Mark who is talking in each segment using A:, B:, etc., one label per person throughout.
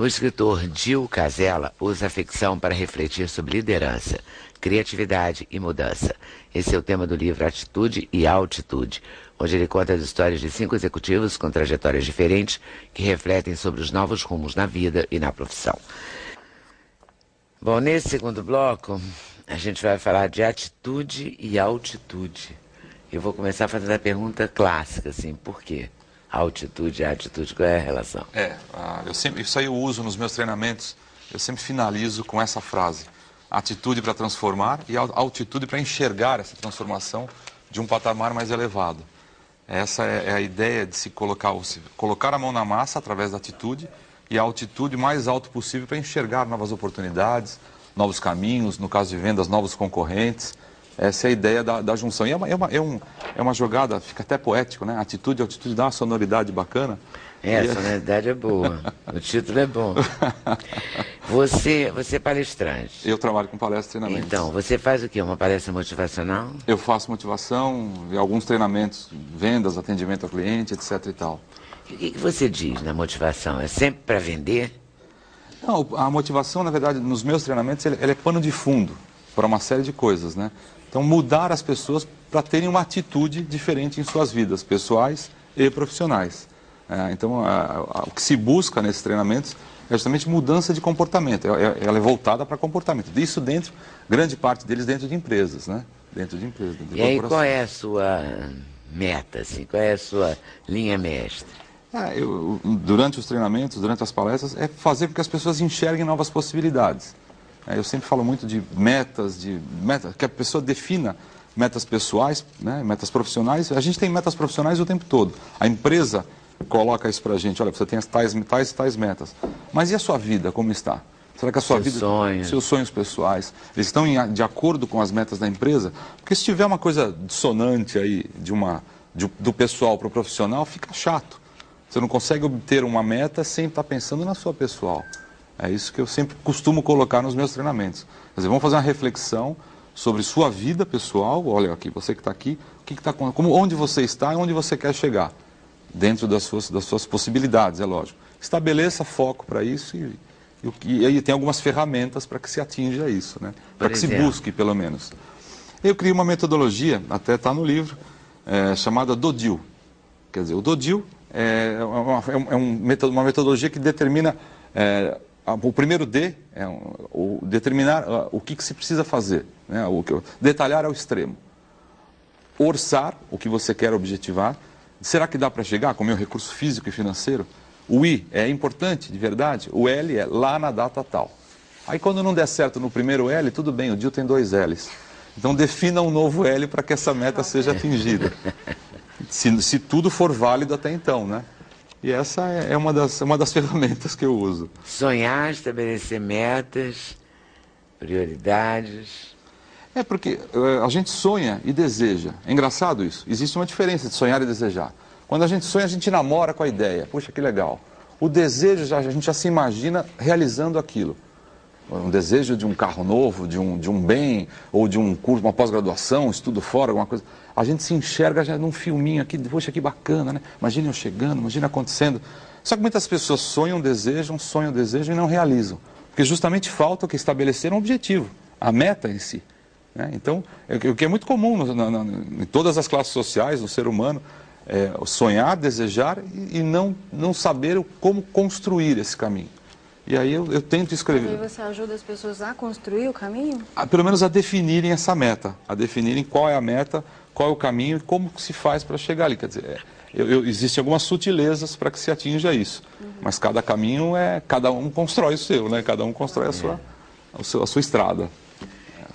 A: O escritor Gil Casella usa a ficção para refletir sobre liderança, criatividade e mudança. Esse é o tema do livro Atitude e Altitude, onde ele conta as histórias de cinco executivos com trajetórias diferentes que refletem sobre os novos rumos na vida e na profissão. Bom, nesse segundo bloco, a gente vai falar de atitude e altitude. Eu vou começar fazendo a pergunta clássica, assim, por quê? Altitude e atitude, qual é a relação?
B: É, eu sempre, isso aí eu uso nos meus treinamentos, eu sempre finalizo com essa frase. Atitude para transformar e altitude para enxergar essa transformação de um patamar mais elevado. Essa é, é a ideia de se colocar, se colocar a mão na massa através da atitude e a altitude mais alto possível para enxergar novas oportunidades, novos caminhos, no caso de vendas, novos concorrentes, essa é a ideia da, da junção. E é uma, é, uma, é, um, é uma jogada, fica até poético, né? Atitude, altitude dá uma sonoridade bacana.
A: É, a sonoridade é boa. o título é bom. Você, você é palestrante.
B: Eu trabalho com palestra e treinamento.
A: Então, você faz o quê? Uma palestra motivacional?
B: Eu faço motivação, alguns treinamentos, vendas, atendimento ao cliente, etc e tal.
A: E o que, que você diz na motivação? É sempre para vender?
B: Não, a motivação, na verdade, nos meus treinamentos, ela é pano de fundo para uma série de coisas, né? Então, mudar as pessoas para terem uma atitude diferente em suas vidas, pessoais e profissionais. É, então, a, a, o que se busca nesses treinamentos é justamente mudança de comportamento. É, é, ela é voltada para comportamento. Isso dentro, grande parte deles dentro de empresas, né? Dentro de empresas. Dentro de
A: e aí, qual é a sua meta, assim? Qual é a sua linha mestra?
B: É, eu, durante os treinamentos, durante as palestras, é fazer com que as pessoas enxerguem novas possibilidades. É, eu sempre falo muito de metas, de metas, que a pessoa defina metas pessoais, né, metas profissionais. A gente tem metas profissionais o tempo todo. A empresa coloca isso para a gente, olha, você tem as tais, tais e tais metas. Mas e a sua vida, como está? Será que a sua
A: seus
B: vida,
A: sonhos.
B: seus sonhos pessoais, eles estão em, de acordo com as metas da empresa? Porque se tiver uma coisa dissonante aí de uma, de, do pessoal para o profissional, fica chato. Você não consegue obter uma meta sem estar pensando na sua pessoal. É isso que eu sempre costumo colocar nos meus treinamentos. Quer dizer, vamos fazer uma reflexão sobre sua vida pessoal. Olha aqui, você que está aqui, o que está como onde você está e onde você quer chegar, dentro das suas, das suas possibilidades, é lógico. Estabeleça foco para isso e, e, e, aí tem algumas ferramentas para que se atinja isso, né? Para que se busque, pelo menos. Eu criei uma metodologia, até está no livro, é, chamada DODIL. Quer dizer, o DODIL é uma, é uma metodologia que determina é, o primeiro D é o determinar uh, o que, que, se precisa fazer, né? o, detalhar ao extremo. Orçar o que você quer objetivar. Será que dá para chegar com o meu recurso físico e financeiro? O I é importante, de verdade. O L é lá na data tal. Aí quando não der certo no primeiro L, tudo bem, o DIL tem dois L's. Então defina um novo L para que essa meta seja atingida. Se, se tudo for válido até então, né? E essa é, é uma das, uma das ferramentas que eu uso.
A: Sonhar, estabelecer metas, prioridades.
B: É porque uh, a gente sonha e deseja. É engraçado isso. Existe uma diferença de sonhar e desejar. Quando a gente sonha, a gente namora com a ideia. Puxa, que legal. O desejo, já, a gente já se imagina realizando aquilo. Um desejo de um carro novo, de um, de um bem, ou de um curso, uma pós-graduação, um estudo fora, alguma coisa a gente se enxerga já num filminho aqui, poxa, que bacana, né? Imagina eu chegando, imagina acontecendo. Só que muitas pessoas sonham, desejam, sonham, desejam e não realizam. Porque justamente falta o que estabelecer um objetivo, a meta em si. Né? Então, é o que é muito comum no, no, no, em todas as classes sociais, no ser humano, é sonhar, desejar e, e não, não saber como construir esse caminho. E aí eu, eu tento escrever.
C: Aí você ajuda as pessoas a construir o caminho?
B: A, pelo menos a definirem essa meta, a definirem qual é a meta, qual é o caminho e como se faz para chegar ali. Quer dizer, é, eu, eu, existem algumas sutilezas para que se atinja isso. Uhum. Mas cada caminho é. Cada um constrói o seu, né? Cada um constrói a, sua, a, seu, a sua estrada.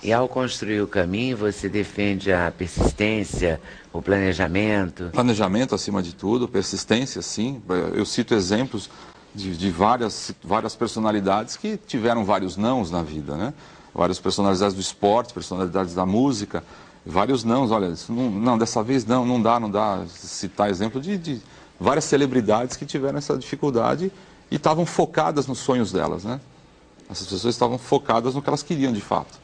A: E ao construir o caminho, você defende a persistência, o planejamento?
B: Planejamento acima de tudo, persistência, sim. Eu cito exemplos de, de várias, várias personalidades que tiveram vários nãos na vida, né? Várias personalidades do esporte, personalidades da música, vários nãos, olha, não, não, dessa vez não, não dá, não dá. Citar exemplo de, de várias celebridades que tiveram essa dificuldade e estavam focadas nos sonhos delas, né? Essas pessoas estavam focadas no que elas queriam de fato.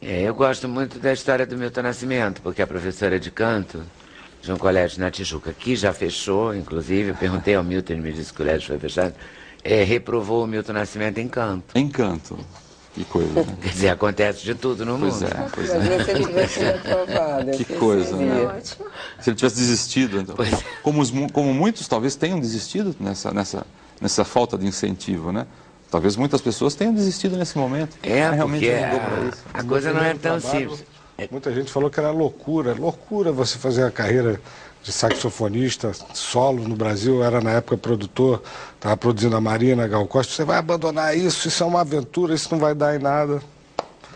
A: É, eu gosto muito da história do Milton Nascimento, porque a professora de canto de um colégio na Tijuca, que já fechou, inclusive, eu perguntei ao Milton, ele me disse que o colégio foi fechado, é, reprovou o Milton Nascimento em canto.
B: Encanto. Que coisa, né?
A: Quer dizer, acontece de tudo no
B: Pois
A: mundo.
B: é, pois é.
D: se ele tivesse aprovado.
B: Que coisa, né?
C: Ótimo.
B: Se ele tivesse desistido, então.
A: Pois é.
B: Como, os como muitos talvez tenham desistido nessa, nessa, nessa falta de incentivo, né? Talvez muitas pessoas tenham desistido nesse momento.
A: É,
B: realmente
A: porque a,
B: isso.
A: a coisa não é tão
E: trabalho,
A: simples.
E: Muita gente falou que era loucura, loucura você fazer a carreira de saxofonista solo no Brasil. Era na época produtor, estava produzindo a Marina Gal Costa. Você vai abandonar isso, isso é uma aventura, isso não vai dar em nada.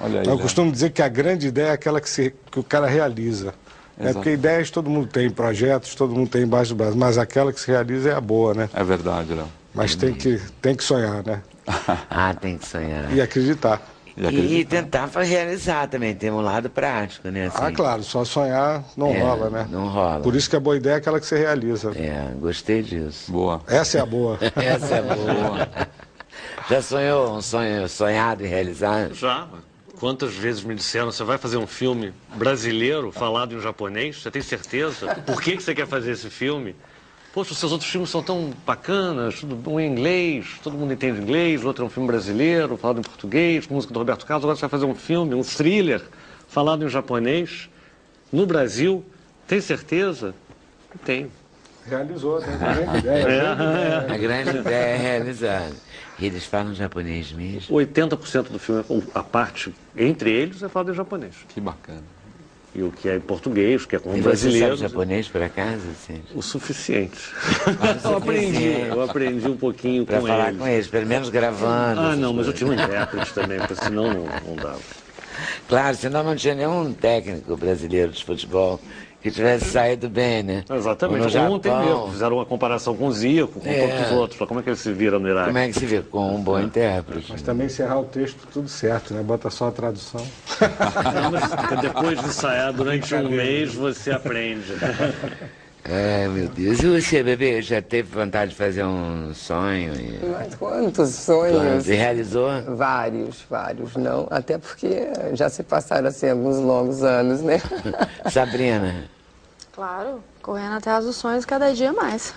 B: Olha aí.
E: Eu
B: né?
E: costumo dizer que a grande ideia é aquela que, se- que o cara realiza. É
B: Exato.
E: porque ideias todo mundo tem, projetos todo mundo tem embaixo do braço, mas aquela que se realiza é a boa, né?
B: É verdade, Léo.
E: Mas tem que, tem que sonhar, né?
A: Ah, tem que sonhar.
E: E acreditar.
B: E
A: tentar realizar também, tem um lado prático, né? assim.
E: Ah, claro, só sonhar não
A: É,
E: rola, né?
A: não rola.
E: Por isso que a boa ideia é aquela que se realiza.
A: É, gostei disso.
B: Boa.
E: Essa é a boa.
A: Essa é boa. Já sonhou um sonho sonhado e realizado?
F: Já. Quantas vezes me disseram, você vai fazer um filme brasileiro falado em japonês? Você tem certeza? Por que, que você quer fazer esse filme? Poxa, os seus outros filmes são tão bacanas, tudo um em inglês, todo mundo entende inglês, o outro é um filme brasileiro, falado em português, com música do Roberto Carlos, agora você vai fazer um filme, um thriller, falado em japonês, no Brasil, tem certeza? Tenho.
E: Realizou, né? Grande ideia.
A: A grande ideia é realizada. E eles falam japonês mesmo?
F: 80% do filme, a parte entre eles, é falado em japonês.
B: Que bacana.
F: E o que é em português, o que é com
A: E você sabe japonês, por acaso? Assim,
F: O suficiente. eu aprendi, eu aprendi um pouquinho
A: para
F: com
A: falar
F: eles.
A: com eles, pelo menos gravando.
F: Ah, não, mas eu
A: coisas.
F: tinha um intérprete também, porque senão não, não dava.
A: Claro, senão não tinha nenhum técnico brasileiro de futebol que tivesse saído bem, né?
F: Exatamente.
A: Ou no
F: Ontem
A: Japão,
F: mesmo fizeram uma comparação com o Zico, com
A: É.
F: todos os outros. Como é que ele se vira no Iraque?
A: Como é que se vê? Com um bom intérprete.
E: Mas também encerrar o texto tudo certo, né? Bota só a tradução.
F: Não, mas depois de ensaiar durante um mês, você aprende.
A: Ai, meu Deus. E você, bebê, já teve vontade de fazer um sonho? E,
D: Mas quantos sonhos?
A: e realizou?
D: Vários, vários, não. Até porque já se passaram assim alguns longos anos, né?
A: Sabrina,
C: Claro, correndo atrás dos sonhos cada dia mais.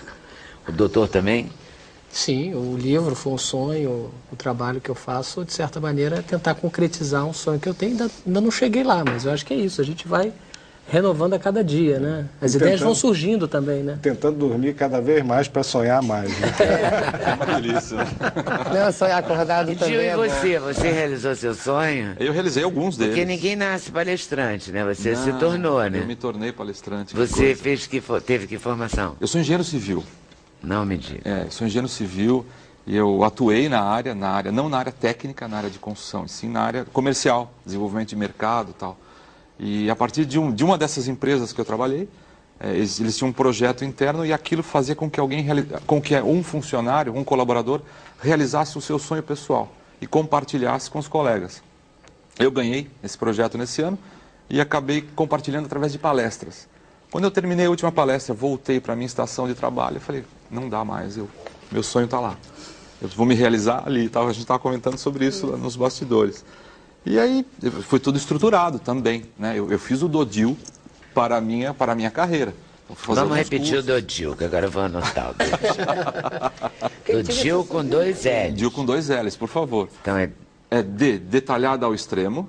A: o doutor também?
G: Sim, o livro foi um sonho, o trabalho que eu faço, de certa maneira, é tentar concretizar um sonho que eu tenho. Ainda, ainda não cheguei lá, mas eu acho que é isso. A gente vai renovando a cada dia, né? As
E: E
G: ideias
E: tentando-
G: vão surgindo também, né?
E: Tentando dormir cada vez mais para sonhar mais. Né?
B: É uma delícia.
D: Não, sonhar acordado
A: E
D: também
A: e
D: é bom.
A: você? Você realizou seu sonho?
B: Eu realizei alguns deles.
A: Porque ninguém nasce palestrante, né? Você se tornou, né?
B: Eu me tornei palestrante. que
A: Você
B: coisa.
A: fez que teve que formação?
B: Eu sou engenheiro civil.
A: Não me diga.
B: É, eu sou engenheiro civil e eu atuei na área, na área, não na área técnica, na área de construção, e sim na área comercial, desenvolvimento de mercado e tal. E a partir de, um, de uma dessas empresas que eu trabalhei, eh, eles, eles tinham um projeto interno e aquilo fazia com que alguém, com que um funcionário, um colaborador, realizasse o seu sonho pessoal e compartilhasse com os colegas. Eu ganhei esse projeto nesse ano e acabei compartilhando através de palestras. Quando eu terminei a última palestra, voltei para a minha estação de trabalho e falei, não dá mais, eu, meu sonho está lá. Eu vou me realizar ali. Tava, a gente estava comentando sobre isso nos bastidores. E aí foi tudo estruturado também. Né? Eu, eu fiz o Dodil para a minha, para a minha carreira. Então,
A: Vamos repetir o
B: cursos.
A: Dodil, que agora eu vou anotar o Dodil. Dodil com dois L.
B: Dodil com dois L's, por favor.
A: Então é
B: É D, detalhada ao extremo.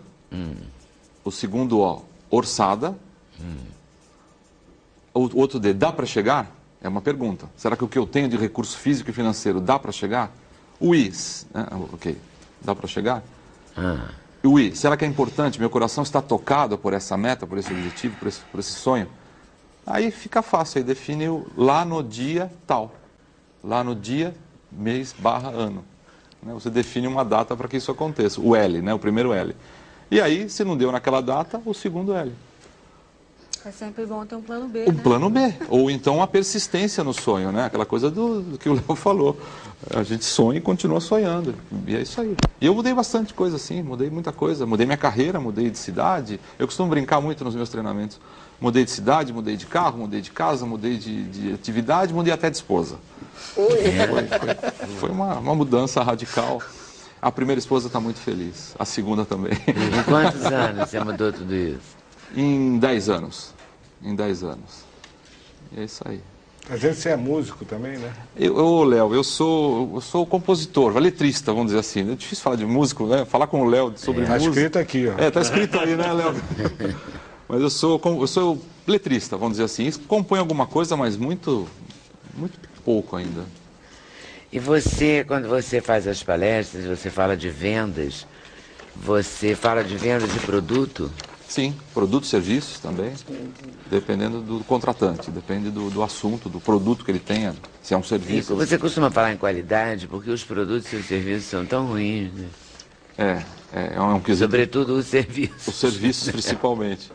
B: O segundo O, orçada. O o outro D, dá para chegar? É uma pergunta. Será que o que eu tenho de recurso físico e financeiro dá para chegar? O I, né, ok, dá para chegar? E O I, será que é importante? Meu coração está tocado por essa meta, por esse objetivo, por esse, por esse sonho? Aí fica fácil, aí define o lá no dia tal. Lá no dia, mês, barra, ano. Né? Você define uma data para que isso aconteça. O L, né? o primeiro L. E aí, se não deu naquela data, o segundo L.
C: É sempre bom ter um plano B,
B: O
C: né?
B: plano B. Ou então a persistência no sonho, né? Aquela coisa do, do que o Léo falou. A gente sonha e continua sonhando. E é isso aí. E eu mudei bastante coisa, assim, mudei muita coisa. Mudei minha carreira, mudei de cidade. Eu costumo brincar muito nos meus treinamentos. Mudei de cidade, mudei de carro, mudei de casa, mudei de, de atividade, mudei até de esposa. Foi, foi, foi uma, uma mudança radical. A primeira esposa está muito feliz, a segunda também.
A: Em quantos anos você mudou tudo isso?
B: Em 10 anos. Em 10 anos. E é isso aí.
E: Às vezes você é músico também, né?
B: Eu, eu Léo, eu sou, eu sou compositor, letrista, vamos dizer assim. É difícil falar de músico, né? Falar com o Léo sobre
E: Tá
B: música.
E: escrito aqui, ó.
B: É, tá escrito aí, né, Léo? mas eu sou, eu sou letrista, vamos dizer assim. Compõe alguma coisa, mas muito, muito pouco ainda.
A: E você, quando você faz as palestras, você fala de vendas, você fala de vendas de produto?
B: Sim, produtos e serviços também, dependendo do contratante, depende do, do assunto, do produto que ele tenha, se é um serviço.
A: você costuma falar em qualidade, porque os produtos e os serviços são tão ruins, né?
B: É, é, é um quesito.
A: Sobretudo os serviços.
B: Os serviços principalmente.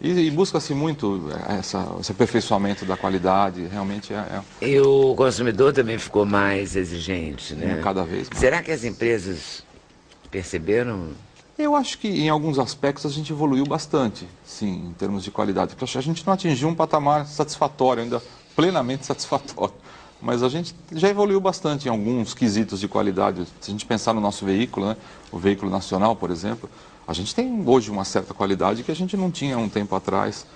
B: E, e busca-se muito essa, esse aperfeiçoamento da qualidade, realmente é, é
A: E o consumidor também ficou mais exigente, né?
B: cada vez mais.
A: Será que as empresas perceberam?
B: Eu acho que em alguns aspectos a gente evoluiu bastante, sim, em termos de qualidade. Porque a gente não atingiu um patamar satisfatório, ainda plenamente satisfatório. Mas a gente já evoluiu bastante em alguns quesitos de qualidade. Se a gente pensar no nosso veículo, né, o veículo nacional, por exemplo, a gente tem hoje uma certa qualidade que a gente não tinha um tempo atrás.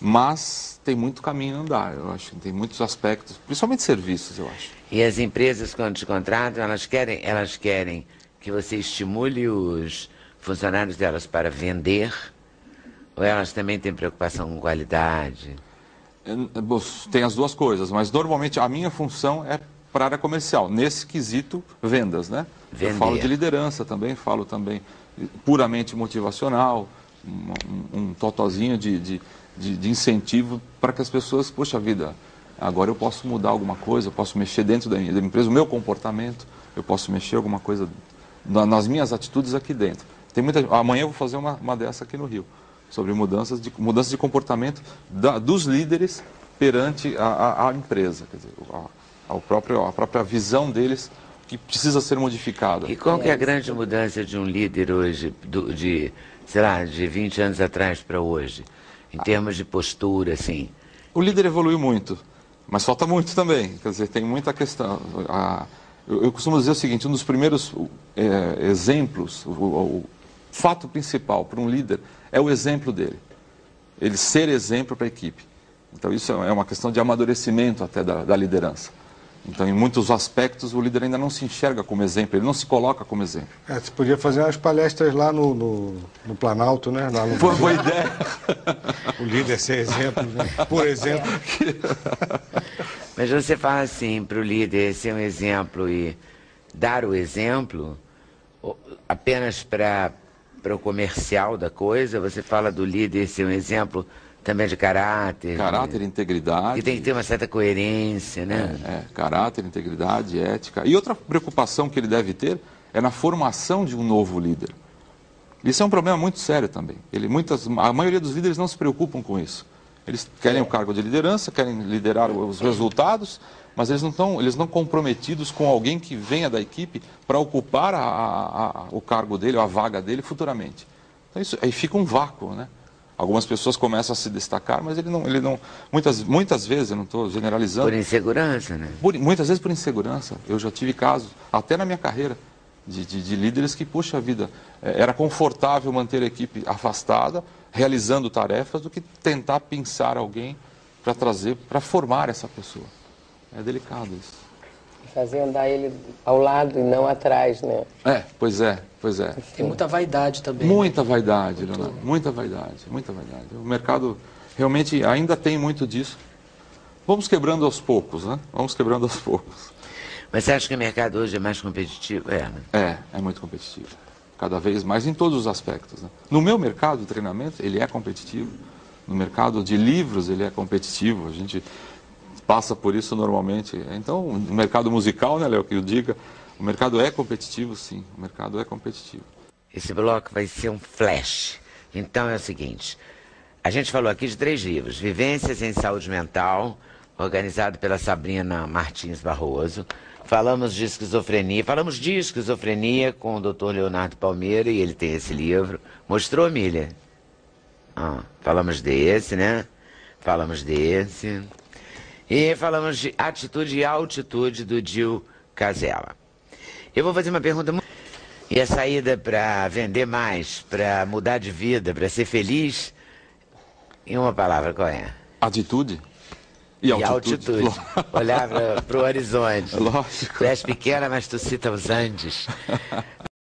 B: Mas tem muito caminho a andar, eu acho. Tem muitos aspectos, principalmente serviços, eu acho.
A: E as empresas, quando te contratam, elas querem, elas querem que você estimule os funcionários delas para vender? Ou elas também têm preocupação com qualidade?
B: É, bom, Tem as duas coisas, mas normalmente a minha função é para a área comercial, nesse quesito vendas, né?
A: Vender.
B: Eu falo de liderança também, falo também puramente motivacional, um, um, um totozinho de, de, de, de incentivo para que as pessoas, poxa vida, agora eu posso mudar alguma coisa, eu posso mexer dentro da minha da minha empresa, o meu comportamento, eu posso mexer alguma coisa na- nas minhas atitudes aqui dentro. Tem muita, amanhã eu vou fazer uma, uma dessa aqui no Rio, sobre mudanças de, mudanças de comportamento da- dos líderes perante a, a- a empresa, quer dizer, a, ao próprio, a própria visão deles que precisa ser modificada.
A: E qual que é a grande mudança de um líder hoje, do- de, sei lá, de 20 anos atrás para hoje? Em termos de postura, assim.
B: O líder evoluiu muito, mas falta muito também. Quer dizer, tem muita questão. A- eu, eu costumo dizer o seguinte: um dos primeiros é, exemplos, o- o fato principal para um líder é o exemplo dele. Ele ser exemplo para a equipe. Então, isso é uma questão de amadurecimento até da, da liderança. Então, em muitos aspectos, o líder ainda não se enxerga como exemplo, ele não se coloca como exemplo.
E: É, você podia fazer umas palestras lá no, no, no Planalto, né? Lá no,
B: Boa, boa ideia.
E: o líder ser exemplo, né? Por exemplo.
A: Mas você fala assim, para o líder ser um exemplo e dar o exemplo apenas para o comercial da coisa, você fala do líder ser um exemplo também de caráter.
B: Caráter,
A: de,
B: integridade.
A: que tem que ter uma certa coerência, né?
B: É, caráter, integridade, ética. E outra preocupação que ele deve ter é na formação de um novo líder. Isso é um problema muito sério também. Ele, muitas, a maioria dos líderes não se preocupam com isso. Eles querem o cargo de liderança, querem liderar os resultados, mas eles não estão eles não comprometidos com alguém que venha da equipe para ocupar a- a- a- o cargo dele, ou a vaga dele futuramente. Então isso, aí fica um vácuo, né? Algumas pessoas começam a se destacar, mas ele não, ele não muitas, muitas vezes, eu não estou generalizando,
A: Por insegurança, né?
B: por- muitas vezes por insegurança. Eu já tive casos, até na minha carreira, de, de- de líderes que, puxa vida, eh, era confortável manter a equipe afastada, realizando tarefas, do que tentar pensar alguém para trazer, para formar essa pessoa. É delicado isso.
D: Fazer andar ele ao lado e não atrás, né?
B: É, pois é, pois é.
G: Tem muita vaidade também. né?
B: Muita vaidade, Leonardo, muita vaidade, muita vaidade. O mercado realmente ainda tem muito disso. Vamos quebrando aos poucos, né? Vamos quebrando aos poucos.
A: Mas você acha que o mercado hoje é mais competitivo? É, né?
B: É, é muito competitivo. Cada vez mais em todos os aspectos. né? No meu mercado de treinamento, ele é competitivo. No mercado de livros, ele é competitivo. A gente passa por isso normalmente. Então, no mercado musical, né, Léo, que eu diga, o mercado é competitivo, sim. O mercado é competitivo.
A: Esse bloco vai ser um flash. Então é o seguinte: a gente falou aqui de três livros: Vivências em Saúde Mental, organizado pela Sabrina Martins Barroso. Falamos de esquizofrenia, falamos de esquizofrenia com o Dr. Leonardo Palmeira e ele tem esse livro. Mostrou, Milha? Ah, falamos desse, né? Falamos desse. E falamos de atitude e altitude do Dil Casella. Eu vou fazer uma pergunta muito. E a saída para vender mais, para mudar de vida, para ser feliz, em uma palavra, qual é?
B: Atitude E
A: e
B: altitude.
A: altitude. Olhar para o horizonte.
B: Lógico.
A: Tu és pequena, mas tu cita os Andes.